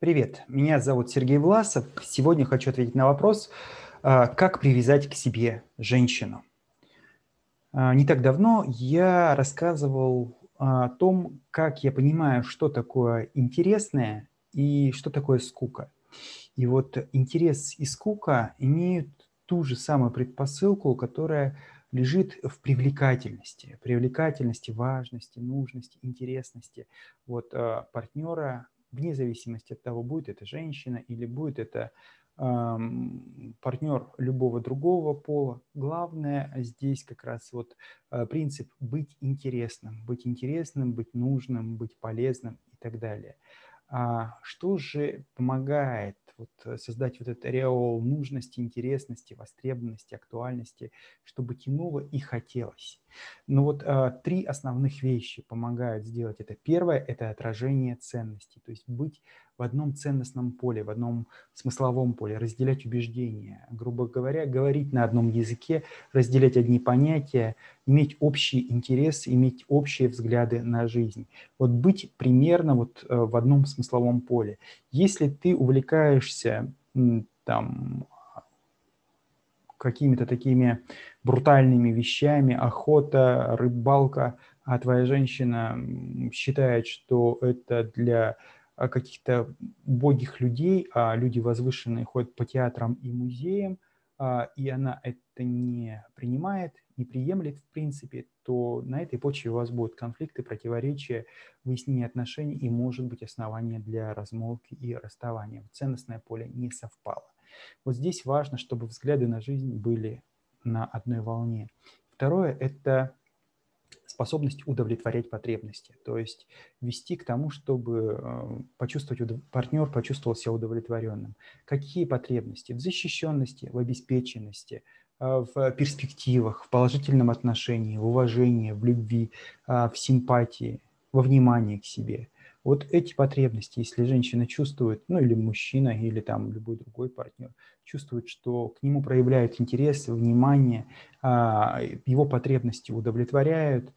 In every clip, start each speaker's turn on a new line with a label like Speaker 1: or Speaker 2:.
Speaker 1: Привет, меня зовут Сергей Власов. Сегодня хочу ответить на вопрос, а, как привязать к себе женщину. А, не так давно я рассказывал о том, как я понимаю, что такое интересное и что такое скука. И вот интерес и скука имеют ту же самую предпосылку, которая лежит в привлекательности, привлекательности, важности, нужности, интересности вот, а, партнера вне зависимости от того, будет это женщина или будет это партнер любого другого пола. Главное здесь как раз вот э, принцип быть интересным, быть интересным, быть нужным, быть полезным и так далее. А что же помогает вот э, создать вот этот ореол нужности, интересности, востребованности, актуальности, чтобы тянуло и хотелось. Ну вот а, три основных вещи помогают сделать это. Первое – это отражение ценностей, то есть быть в одном ценностном поле, в одном смысловом поле, разделять убеждения, грубо говоря, говорить на одном языке, разделять одни понятия, иметь общий интерес, иметь общие взгляды на жизнь. Вот быть примерно вот э, в одном смысловом поле. Если ты увлекаешься там какими-то такими брутальными вещами, охота, рыбалка, а твоя женщина считает, что это для а, каких-то убогих людей, а люди возвышенные ходят по театрам и музеям, а, и она это не принимает, не приемлет в принципе, то на этой почве у вас будут конфликты, противоречия, выяснение отношений и, может быть, основания для размолвки и расставания. Ценностное поле не совпало. Вот здесь важно, чтобы взгляды на жизнь были на одной волне. Второе – это способность удовлетворять потребности, то есть вести к тому, чтобы э, почувствовать, партнер почувствовал себя удовлетворенным. Какие потребности? В защищенности, в обеспеченности, э, в перспективах, в положительном отношении, в уважении, в любви, э, в симпатии, во внимании к себе – вот эти потребности, если женщина чувствует, ну или мужчина, или там любой другой партнер, чувствует, что к нему проявляют интерес, внимание, а, его потребности удовлетворяют,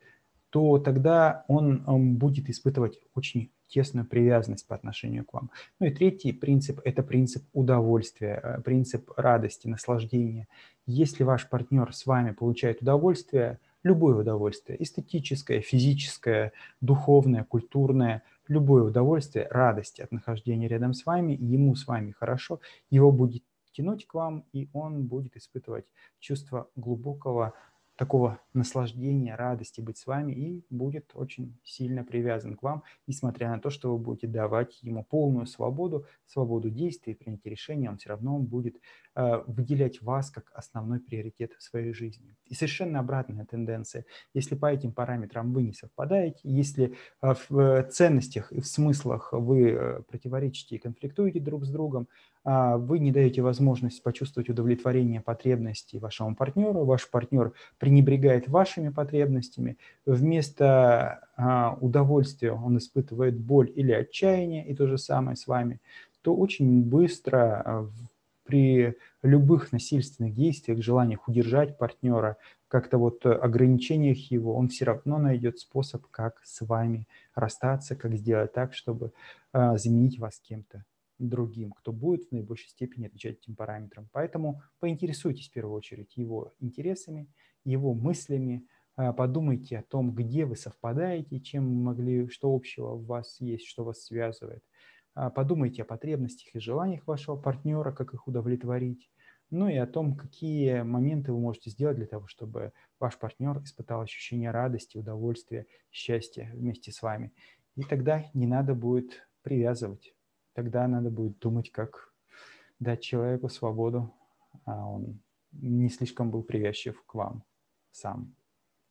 Speaker 1: то тогда он, он будет испытывать очень тесную привязанность по отношению к вам. Ну и третий принцип – это принцип удовольствия, э, принцип радости, наслаждения. Если ваш партнер с вами получает удовольствие, любое удовольствие, эстетическое, физическое, духовное, культурное, любое удовольствие, радость от нахождения рядом с вами, ему с вами хорошо, его будет тянуть к вам, и он будет испытывать чувство глубокого такого наслаждения, радости быть с вами и будет очень сильно привязан к вам, несмотря на то, что вы будете давать ему полную свободу, свободу действий, принятия решения, он все равно будет э, выделять вас как основной приоритет в своей жизни. И совершенно обратная тенденция. Если по этим параметрам вы не совпадаете, если э, в ценностях и в смыслах вы э, противоречите и конфликтуете друг с другом, вы не даете возможность почувствовать удовлетворение потребностей вашему партнеру, ваш партнер пренебрегает вашими потребностями, вместо а, удовольствия он испытывает боль или отчаяние, и то же самое с вами, то очень быстро а, при любых насильственных действиях, желаниях удержать партнера, как-то вот ограничениях его, он все равно найдет способ, как с вами расстаться, как сделать так, чтобы заменить вас кем-то другим, кто будет в наибольшей степени отвечать этим параметрам. Поэтому поинтересуйтесь в первую очередь его интересами, его мыслями, а, подумайте о том, где вы совпадаете, чем могли, что общего у вас есть, что вас связывает. А, подумайте о потребностях и желаниях вашего партнера, как их удовлетворить. Ну и о том, какие моменты вы можете сделать для того, чтобы ваш партнер испытал ощущение радости, удовольствия, счастья вместе с вами. И тогда не надо будет привязывать тогда надо будет думать, как дать человеку свободу, а он не слишком был привязчив к вам сам.